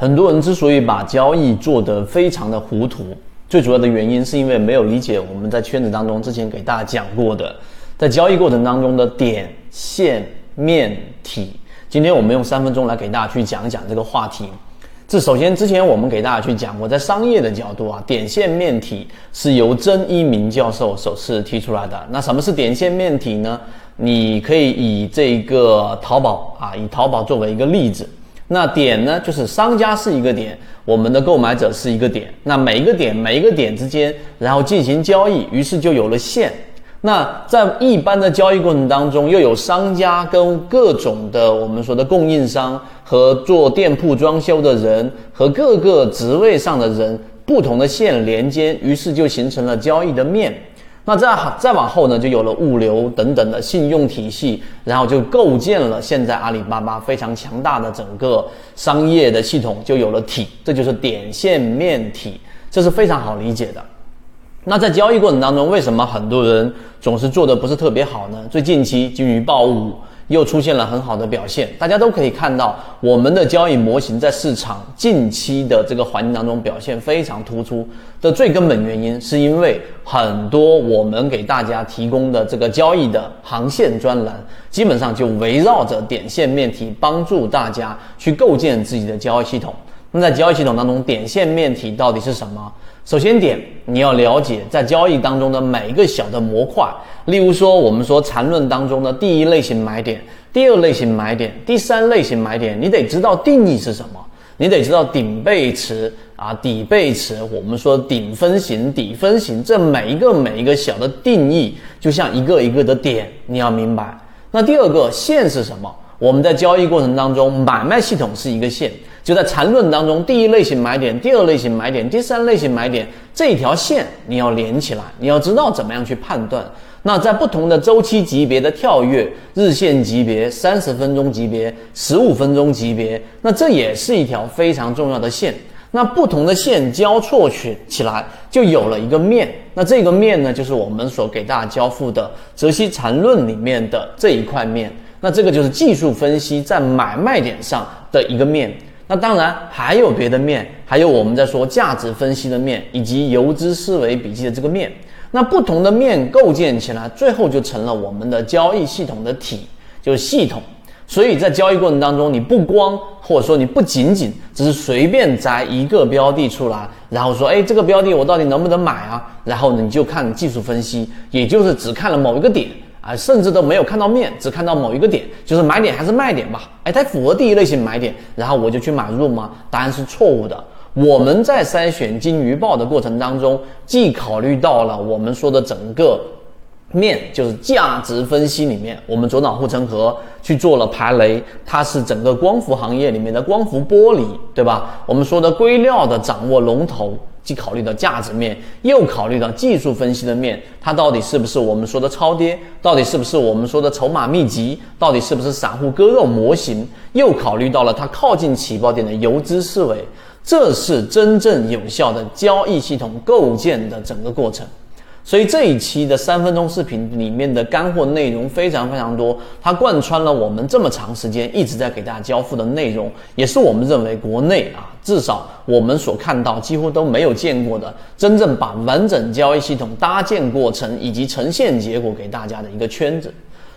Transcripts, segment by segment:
很多人之所以把交易做得非常的糊涂，最主要的原因是因为没有理解我们在圈子当中之前给大家讲过的，在交易过程当中的点、线、面、体。今天我们用三分钟来给大家去讲一讲这个话题。这首先之前我们给大家去讲过，在商业的角度啊，点、线、面、体是由曾一鸣教授首次提出来的。那什么是点、线、面、体呢？你可以以这个淘宝啊，以淘宝作为一个例子。那点呢，就是商家是一个点，我们的购买者是一个点。那每一个点，每一个点之间，然后进行交易，于是就有了线。那在一般的交易过程当中，又有商家跟各种的我们说的供应商和做店铺装修的人和各个职位上的人不同的线连接，于是就形成了交易的面。那再再往后呢，就有了物流等等的信用体系，然后就构建了现在阿里巴巴非常强大的整个商业的系统，就有了体，这就是点线面体，这是非常好理解的。那在交易过程当中，为什么很多人总是做的不是特别好呢？最近期金鱼报五。又出现了很好的表现，大家都可以看到我们的交易模型在市场近期的这个环境当中表现非常突出的最根本原因，是因为很多我们给大家提供的这个交易的航线专栏，基本上就围绕着点线面体，帮助大家去构建自己的交易系统。那在交易系统当中，点线面体到底是什么？首先点，你要了解在交易当中的每一个小的模块，例如说我们说缠论当中的第一类型买点、第二类型买点、第三类型买点，你得知道定义是什么，你得知道顶背驰啊、底背驰，我们说顶分型、底分型，这每一个每一个小的定义，就像一个一个的点，你要明白。那第二个线是什么？我们在交易过程当中，买卖系统是一个线。就在缠论当中，第一类型买点、第二类型买点、第三类型买点这一条线你要连起来，你要知道怎么样去判断。那在不同的周期级别的跳跃，日线级别、三十分钟级别、十五分钟级别，那这也是一条非常重要的线。那不同的线交错起起来，就有了一个面。那这个面呢，就是我们所给大家交付的泽西缠论里面的这一块面。那这个就是技术分析在买卖点上的一个面。那当然还有别的面，还有我们在说价值分析的面，以及游资思维笔记的这个面。那不同的面构建起来，最后就成了我们的交易系统的体，就是系统。所以在交易过程当中，你不光或者说你不仅仅只是随便摘一个标的出来，然后说，哎，这个标的我到底能不能买啊？然后你就看技术分析，也就是只看了某一个点。啊，甚至都没有看到面，只看到某一个点，就是买点还是卖点吧？哎，它符合第一类型买点，然后我就去买入吗？答案是错误的。我们在筛选金鱼报的过程当中，既考虑到了我们说的整个面，就是价值分析里面，我们左脑护城河去做了排雷，它是整个光伏行业里面的光伏玻璃，对吧？我们说的硅料的掌握龙头。既考虑到价值面，又考虑到技术分析的面，它到底是不是我们说的超跌？到底是不是我们说的筹码密集？到底是不是散户割肉模型？又考虑到了它靠近起爆点的游资思维，这是真正有效的交易系统构建的整个过程。所以这一期的三分钟视频里面的干货内容非常非常多，它贯穿了我们这么长时间一直在给大家交付的内容，也是我们认为国内啊，至少我们所看到几乎都没有见过的，真正把完整交易系统搭建过程以及呈现结果给大家的一个圈子。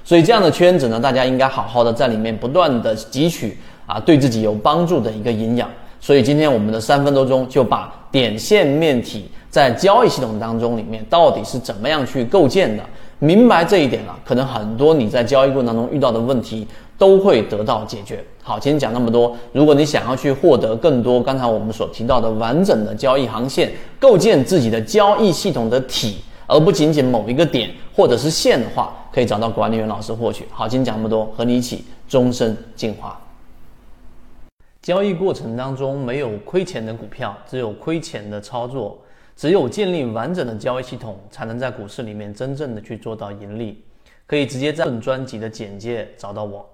所以这样的圈子呢，大家应该好好的在里面不断的汲取啊，对自己有帮助的一个营养。所以今天我们的三分多钟就把点线面体。在交易系统当中，里面到底是怎么样去构建的？明白这一点了，可能很多你在交易过程当中遇到的问题都会得到解决。好，今天讲那么多，如果你想要去获得更多刚才我们所提到的完整的交易航线，构建自己的交易系统的体，而不仅仅某一个点或者是线的话，可以找到管理员老师获取。好，今天讲那么多，和你一起终身进化。交易过程当中没有亏钱的股票，只有亏钱的操作。只有建立完整的交易系统，才能在股市里面真正的去做到盈利。可以直接在本专辑的简介找到我。